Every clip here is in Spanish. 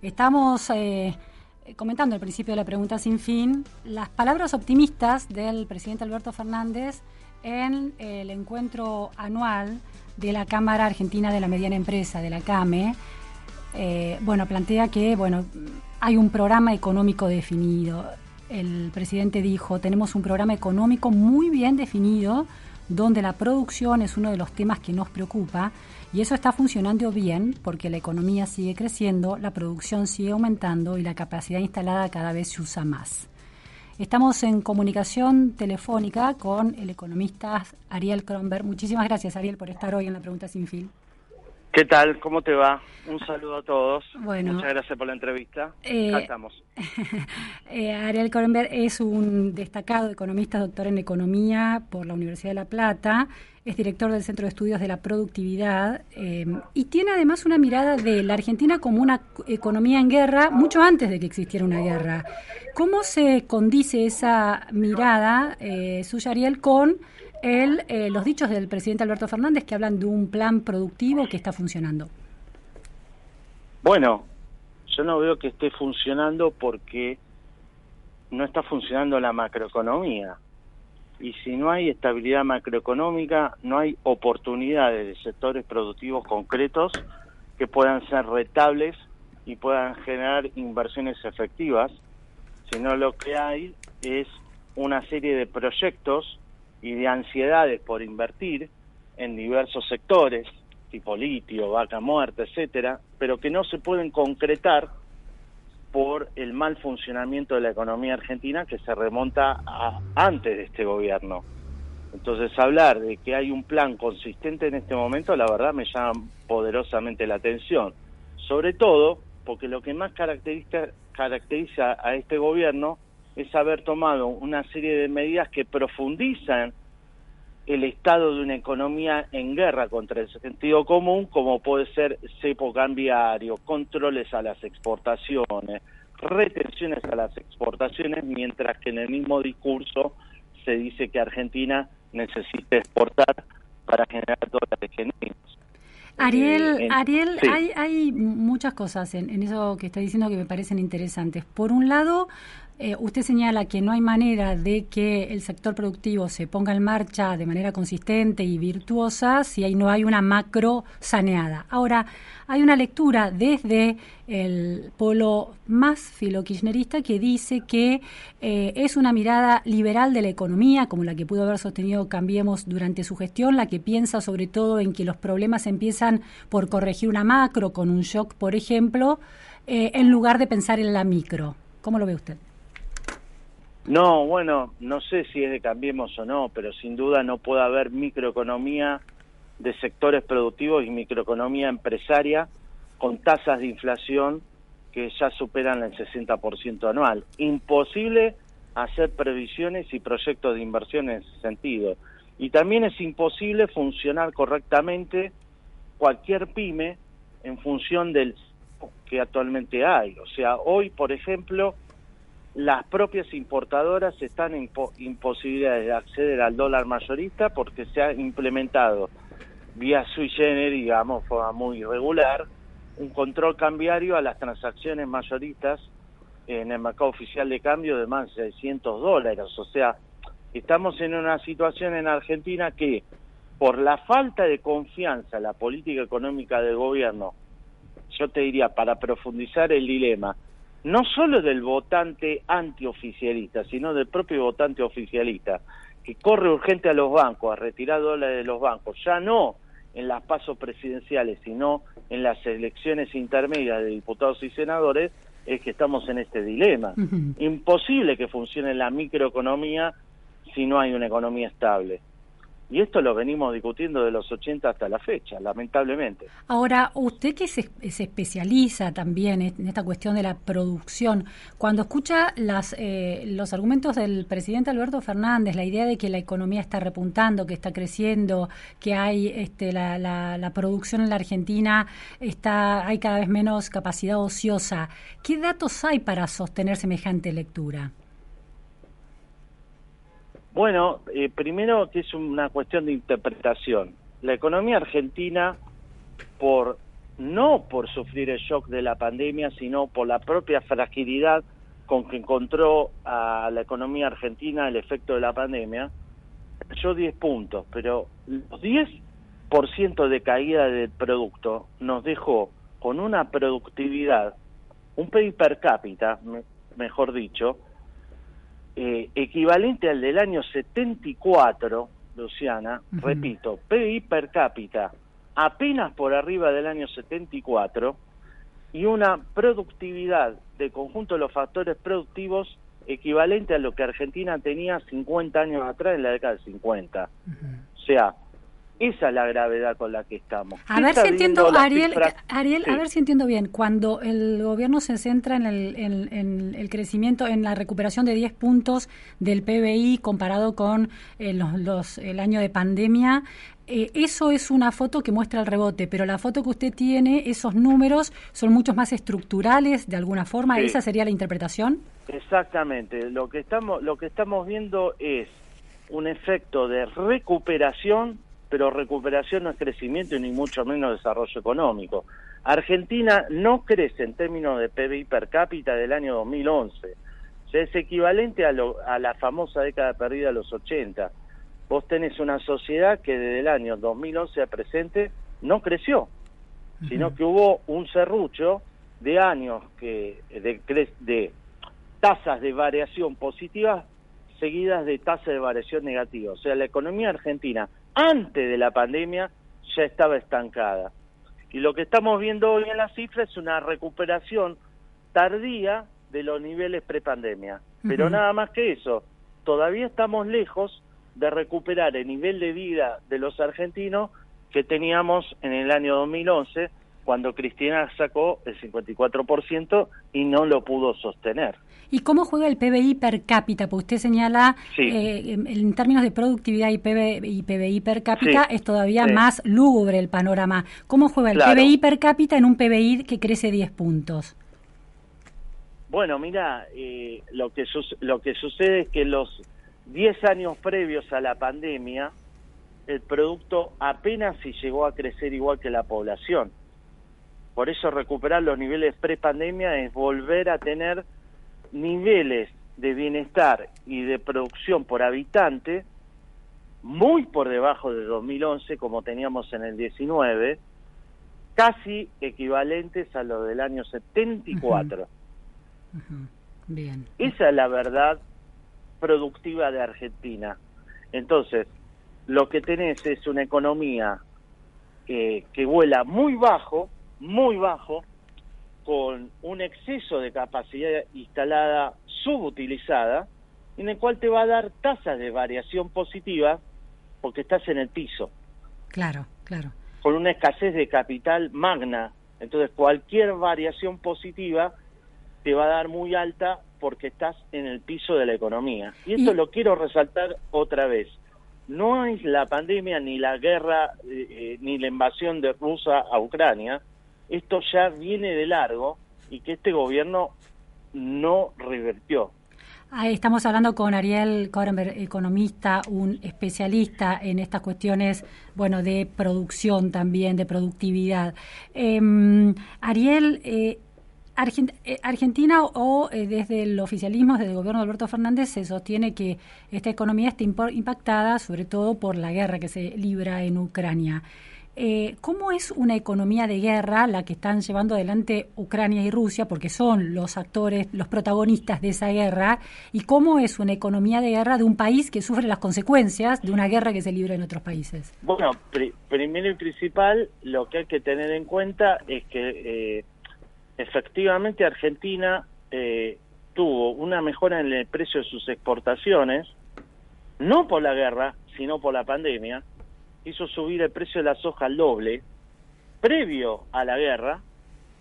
Estamos eh, comentando al principio de la pregunta sin fin las palabras optimistas del presidente Alberto Fernández en el encuentro anual de la Cámara Argentina de la Mediana Empresa, de la CAME. Eh, bueno, plantea que bueno, hay un programa económico definido. El presidente dijo, tenemos un programa económico muy bien definido, donde la producción es uno de los temas que nos preocupa y eso está funcionando bien porque la economía sigue creciendo, la producción sigue aumentando y la capacidad instalada cada vez se usa más. Estamos en comunicación telefónica con el economista Ariel Kronberg. Muchísimas gracias, Ariel, por estar hoy en la Pregunta Sin Fin. ¿Qué tal? ¿Cómo te va? Un saludo a todos. Bueno, Muchas gracias por la entrevista. Eh, Acá estamos. eh, Ariel Kronberg es un destacado economista, doctor en economía por la Universidad de La Plata, es director del Centro de Estudios de la Productividad eh, y tiene además una mirada de la Argentina como una economía en guerra mucho antes de que existiera una guerra. ¿Cómo se condice esa mirada eh, suya, Ariel, con el, eh, los dichos del presidente Alberto Fernández que hablan de un plan productivo que está funcionando? Bueno, yo no veo que esté funcionando porque no está funcionando la macroeconomía. Y si no hay estabilidad macroeconómica, no hay oportunidades de sectores productivos concretos que puedan ser rentables y puedan generar inversiones efectivas, sino lo que hay es una serie de proyectos y de ansiedades por invertir en diversos sectores, tipo litio, vaca muerta, etcétera, pero que no se pueden concretar por el mal funcionamiento de la economía argentina que se remonta a antes de este gobierno. Entonces hablar de que hay un plan consistente en este momento, la verdad me llama poderosamente la atención. Sobre todo porque lo que más caracteriza, caracteriza a este gobierno es haber tomado una serie de medidas que profundizan el estado de una economía en guerra contra el sentido común, como puede ser cepo cambiario, controles a las exportaciones, retenciones a las exportaciones, mientras que en el mismo discurso se dice que Argentina necesita exportar para generar dólares genuinos. Ariel, Eh, Ariel sí. hay, hay muchas cosas en, en eso que está diciendo que me parecen interesantes. Por un lado, eh, usted señala que no hay manera de que el sector productivo se ponga en marcha de manera consistente y virtuosa si no hay una macro saneada. Ahora, hay una lectura desde el polo más filokirchnerista que dice que eh, es una mirada liberal de la economía, como la que pudo haber sostenido Cambiemos durante su gestión, la que piensa sobre todo en que los problemas empiezan por corregir una macro, con un shock, por ejemplo, eh, en lugar de pensar en la micro. ¿Cómo lo ve usted? No, bueno, no sé si es de Cambiemos o no, pero sin duda no puede haber microeconomía de sectores productivos y microeconomía empresaria con tasas de inflación que ya superan el 60% anual. Imposible hacer previsiones y proyectos de inversión en ese sentido. Y también es imposible funcionar correctamente cualquier pyme en función del que actualmente hay. O sea, hoy, por ejemplo, las propias importadoras están en po- imposibilidades de acceder al dólar mayorista porque se ha implementado vía sui generis, digamos, forma muy irregular, un control cambiario a las transacciones mayoristas en el mercado oficial de cambio de más de 600 dólares. O sea, estamos en una situación en Argentina que, por la falta de confianza en la política económica del gobierno, yo te diría, para profundizar el dilema, no solo del votante antioficialista, sino del propio votante oficialista, que corre urgente a los bancos, a retirar dólares de los bancos, ya no en las pasos presidenciales, sino en las elecciones intermedias de diputados y senadores, es que estamos en este dilema. Imposible que funcione la microeconomía si no hay una economía estable. Y esto lo venimos discutiendo de los 80 hasta la fecha, lamentablemente. Ahora, usted que se, especializa también en esta cuestión de la producción, cuando escucha las, eh, los argumentos del presidente Alberto Fernández, la idea de que la economía está repuntando, que está creciendo, que hay este, la, la producción en la Argentina, está, hay cada vez menos capacidad ociosa, ¿qué datos hay para sostener semejante lectura? Bueno, eh, primero que es una cuestión de interpretación. La economía argentina, por no por sufrir el shock de la pandemia, sino por la propia fragilidad con que encontró a la economía argentina el efecto de la pandemia, cayó 10 puntos, pero los 10% de caída del producto nos dejó con una productividad, un PIB per cápita, mejor dicho, eh, equivalente al del año 74, Luciana, repito, PIB per cápita apenas por arriba del año 74 y una productividad de conjunto de los factores productivos equivalente a lo que Argentina tenía 50 años atrás en la década del 50. O sea, esa es la gravedad con la que estamos. A ver si entiendo, Ariel, Ariel a ver si entiendo bien. Cuando el gobierno se centra en el, crecimiento, en la recuperación de 10 puntos del PBI comparado con eh, los, el año de pandemia, eh, eso es una foto que muestra el rebote, pero la foto que usted tiene, esos números son muchos más estructurales de alguna forma. ¿Esa sería la interpretación? Exactamente. Lo que estamos, lo que estamos viendo es un efecto de recuperación pero recuperación no es crecimiento ni mucho menos desarrollo económico. Argentina no crece en términos de PBI per cápita del año 2011. O sea, es equivalente a, a la famosa década perdida de los 80. Vos tenés una sociedad que desde el año 2011 al presente no creció, sino que hubo un serrucho de años que de, de tasas de variación positivas seguidas de tasas de variación negativa. O sea, la economía argentina antes de la pandemia ya estaba estancada. Y lo que estamos viendo hoy en la cifra es una recuperación tardía de los niveles prepandemia. Pero nada más que eso, todavía estamos lejos de recuperar el nivel de vida de los argentinos que teníamos en el año 2011, cuando Cristina sacó el 54% y no lo pudo sostener. ¿Y cómo juega el PBI per cápita? Porque usted señala, eh, en términos de productividad y PBI, per cápita, es todavía más lúgubre el panorama. ¿Cómo juega el PBI per cápita en un PBI que crece 10 puntos? Bueno, mira, eh, lo, que lo que sucede es que los 10 años previos a la pandemia, el producto apenas si llegó a crecer igual que la población. Por eso recuperar los niveles pre-pandemia es volver a tener niveles de bienestar y de producción por habitante muy por debajo de 2011 como teníamos en el 19, casi equivalentes a lo del año 74. Bien. Esa es la verdad productiva de Argentina. Entonces, lo que tenés es una economía que vuela muy bajo, muy bajo, con un exceso de capacidad instalada subutilizada, en el cual te va a dar tasas de variación positiva porque estás en el piso. Claro, claro. Con una escasez de capital magna. Entonces cualquier variación positiva te va a dar muy alta porque estás en el piso de la economía. Y esto lo quiero resaltar otra vez. No es la pandemia ni la guerra eh, eh, ni la invasión de Rusia a Ucrania, esto ya viene de largo y que este gobierno no revertió. estamos hablando con Ariel Korenberg, economista, un especialista en estas cuestiones, bueno, de producción también, de productividad. Em, Ariel, eh, eh, Argentina o eh, desde el oficialismo, desde el gobierno de Alberto Fernández, se sostiene que esta economía está impactada sobre todo por la guerra que se libra en Ucrania. Eh, ¿Cómo es una economía de guerra la que están llevando adelante Ucrania y Rusia, porque son los actores, los protagonistas de esa guerra? ¿Y cómo es una economía de guerra de un país que sufre las consecuencias de una guerra que se libra en otros países? Bueno, primero y principal, lo que hay que tener en cuenta es que eh, efectivamente Argentina eh, tuvo una mejora en el precio de sus exportaciones, no por la guerra, sino por la pandemia, hizo subir el precio de la soja al doble, previo a la guerra,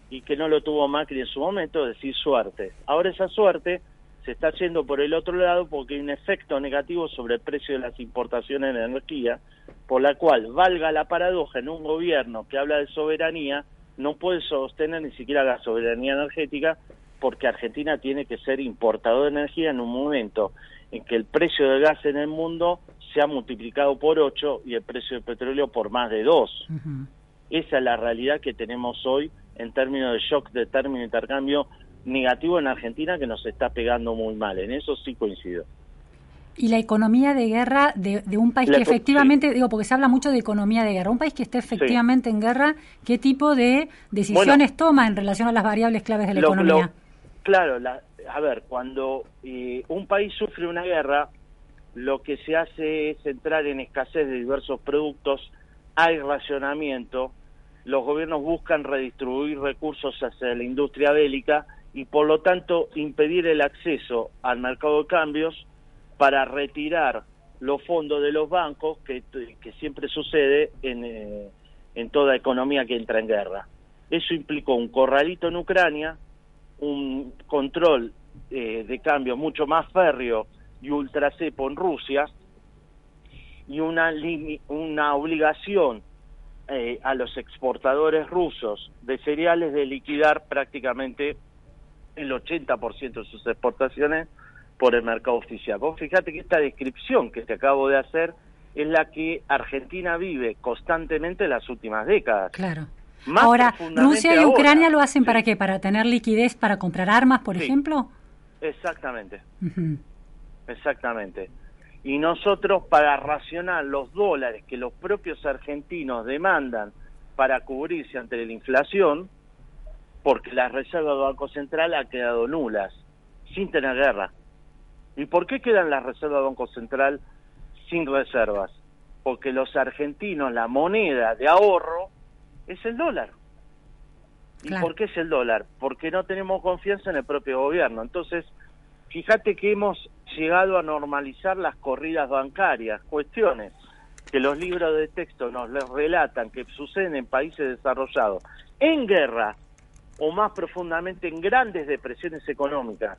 y que no lo tuvo Macri en su momento, decir suerte. Ahora esa suerte se está yendo por el otro lado porque hay un efecto negativo sobre el precio de las importaciones de energía, por la cual, valga la paradoja, en un gobierno que habla de soberanía, no puede sostener ni siquiera la soberanía energética porque Argentina tiene que ser importador de energía en un momento en que el precio del gas en el mundo se ha multiplicado por 8 y el precio del petróleo por más de 2. Esa es la realidad que tenemos hoy en términos de shock de término de intercambio negativo en Argentina que nos está pegando muy mal. En eso sí coincido. Y la economía de guerra de, un país que efectivamente, digo, porque se habla mucho de economía de guerra, un país que esté efectivamente en guerra, ¿qué tipo de decisiones toma en relación a las variables claves de la economía? claro, a ver, cuando eh, un país sufre una guerra, lo que se hace es entrar en escasez de diversos productos, hay racionamiento, los gobiernos buscan redistribuir recursos hacia la industria bélica y por lo tanto impedir el acceso al mercado de cambios para retirar los fondos de los bancos, que, siempre sucede en, eh, en toda economía que entra en guerra. Eso implicó un corralito en Ucrania, un control eh, de cambio mucho más férreo y ultracepo en Rusia, y una, una obligación eh, a los exportadores rusos de cereales de liquidar prácticamente el 80% de sus exportaciones por el mercado oficial. Vos fíjate que esta descripción que te acabo de hacer es la que Argentina vive constantemente en las últimas décadas. Claro. ahora, Rusia y Ucrania lo hacen para qué? ¿Para tener liquidez para comprar armas, por ejemplo? Exactamente. Exactamente. Y nosotros para racionar los dólares que los propios argentinos demandan para cubrirse ante la inflación, porque la reserva del Banco Central ha quedado nulas, sin tener guerra. ¿Y por qué quedan las reservas del Banco Central sin reservas? Porque los argentinos, la moneda de ahorro es el dólar. ¿Y por qué es el dólar? Porque no tenemos confianza en el propio gobierno. Entonces, fíjate que hemos llegado a normalizar las corridas bancarias, cuestiones que los libros de texto nos relatan que suceden en países desarrollados en guerra o más profundamente en grandes depresiones económicas,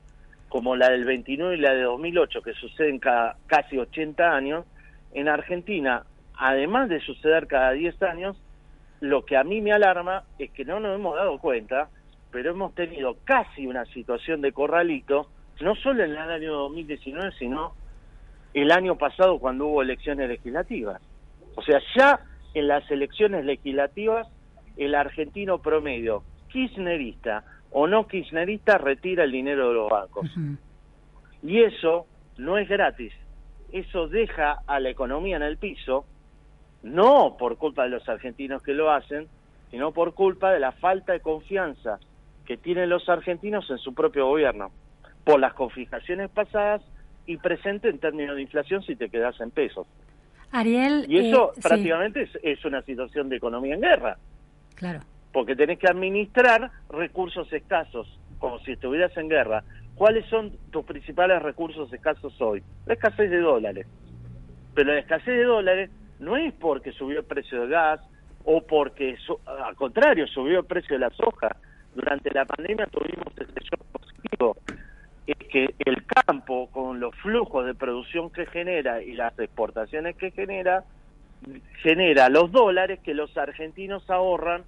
como la del 29 y la de 2008, que suceden cada casi 80 años, en Argentina, además de suceder cada 10 años, lo que a mí me alarma es que no nos hemos dado cuenta, pero hemos tenido casi una situación de corralito, no solo en el año 2019, sino el año pasado cuando hubo elecciones legislativas. O sea, ya en las elecciones legislativas, el argentino promedio kirchnerista o no kirchnerista retira el dinero de los bancos. Y eso no es gratis. Eso deja a la economía en el piso, no por culpa de los argentinos que lo hacen, sino por culpa de la falta de confianza que tienen los argentinos en su propio gobierno, por las confiscaciones pasadas y presente en términos de inflación si te quedas en pesos. Ariel, y eso eh, prácticamente es, es una situación de economía en guerra. Claro porque tenés que administrar recursos escasos, como si estuvieras en guerra. ¿Cuáles son tus principales recursos escasos hoy? La escasez de dólares. Pero la escasez de dólares no es porque subió el precio del gas o porque, al contrario, subió el precio de la soja. Durante la pandemia tuvimos este shock positivo. Es que el campo, con los flujos de producción que genera y las exportaciones que genera, genera los dólares que los argentinos ahorran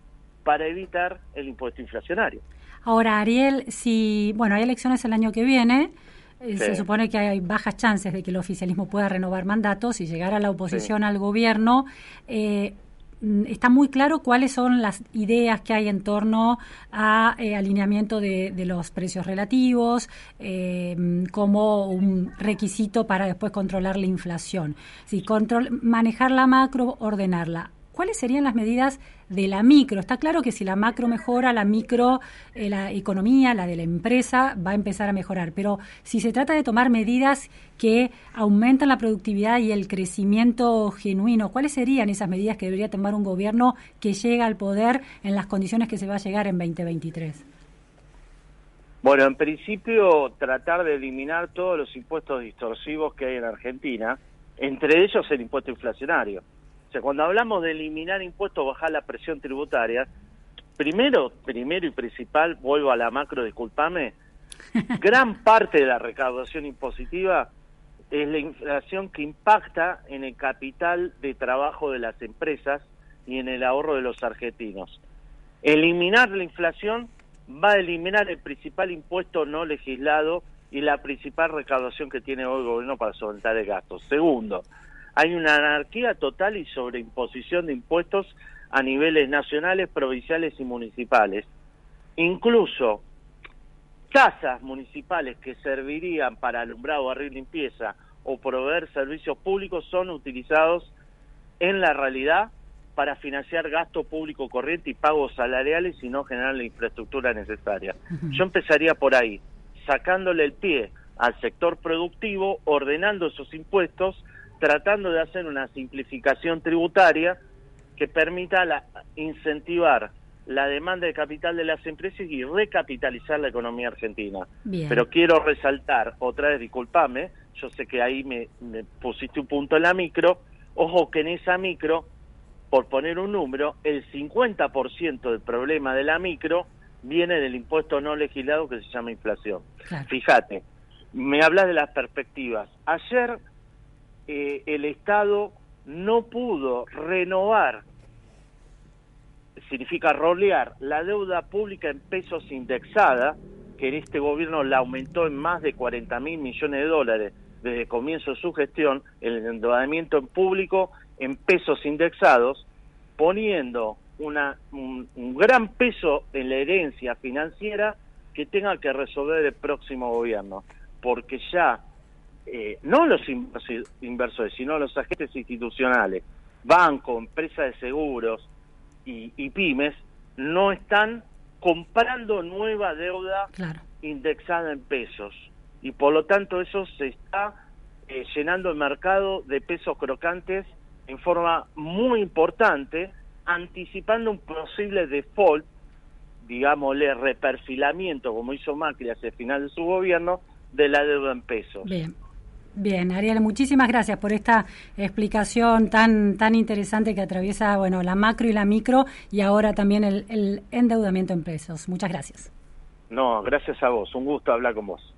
para evitar el impuesto inflacionario. Ahora, Ariel, si, bueno, hay elecciones el año que viene, eh, se supone que hay bajas chances de que el oficialismo pueda renovar mandatos y llegar a la oposición al gobierno. Eh, está muy claro cuáles son las ideas que hay en torno a eh, alineamiento de, los precios relativos como un requisito para después controlar la inflación. Si control, manejar la macro, ordenarla. ¿Cuáles serían las medidas de la micro? Está claro que si la macro mejora, la micro, eh, la economía, la de la empresa, va a empezar a mejorar. Pero si se trata de tomar medidas que aumentan la productividad y el crecimiento genuino, ¿cuáles serían esas medidas que debería tomar un gobierno que llega al poder en las condiciones que se va a llegar en 2023? Bueno, en principio tratar de eliminar todos los impuestos distorsivos que hay en Argentina, entre ellos el impuesto inflacionario. O sea, cuando hablamos de eliminar impuestos, bajar la presión tributaria, primero, primero y principal, vuelvo a la macro, discúlpame, gran parte de la recaudación impositiva es la inflación que impacta en el capital de trabajo de las empresas y en el ahorro de los argentinos. Eliminar la inflación va a eliminar el principal impuesto no legislado y la principal recaudación que tiene hoy el gobierno para solventar el gasto. Segundo, hay una anarquía total y sobreimposición de impuestos a niveles nacionales, provinciales y municipales. Incluso tasas municipales que servirían para alumbrado, barril, limpieza o proveer servicios públicos son utilizados en la realidad para financiar gasto público corriente y pagos salariales y no generar la infraestructura necesaria. Yo empezaría por ahí, sacándole el pie al sector productivo, ordenando esos impuestos, tratando de hacer una simplificación tributaria que permita la, incentivar la demanda de capital de las empresas y recapitalizar la economía argentina. Pero quiero resaltar, otra vez, discúlpame, yo sé que ahí me, pusiste un punto en la micro, ojo que en esa micro, por poner un número, el 50% del problema de la micro viene del impuesto no legislado que se llama inflación. Fíjate, me hablas de las perspectivas. Ayer eh, el Estado no pudo renovar significa rolear la deuda pública en pesos indexada, que en este gobierno la aumentó en más de 40 mil millones de dólares desde el comienzo de su gestión, el endeudamiento en público en pesos indexados, poniendo un, gran peso en la herencia financiera que tenga que resolver el próximo gobierno, porque ya eh, no los inversores, sino los agentes institucionales, bancos, empresas de seguros, y, pymes no están comprando nueva deuda indexada en pesos y por lo tanto eso se está eh, llenando el mercado de pesos crocantes en forma muy importante, anticipando un posible default, digámosle reperfilamiento, como hizo Macri hacia el final de su gobierno, de la deuda en pesos. Bien. Bien, Ariel, muchísimas gracias por esta explicación tan tan interesante que atraviesa bueno la macro y la micro y ahora también el, endeudamiento en pesos. Muchas gracias. No, gracias a vos. Un gusto hablar con vos.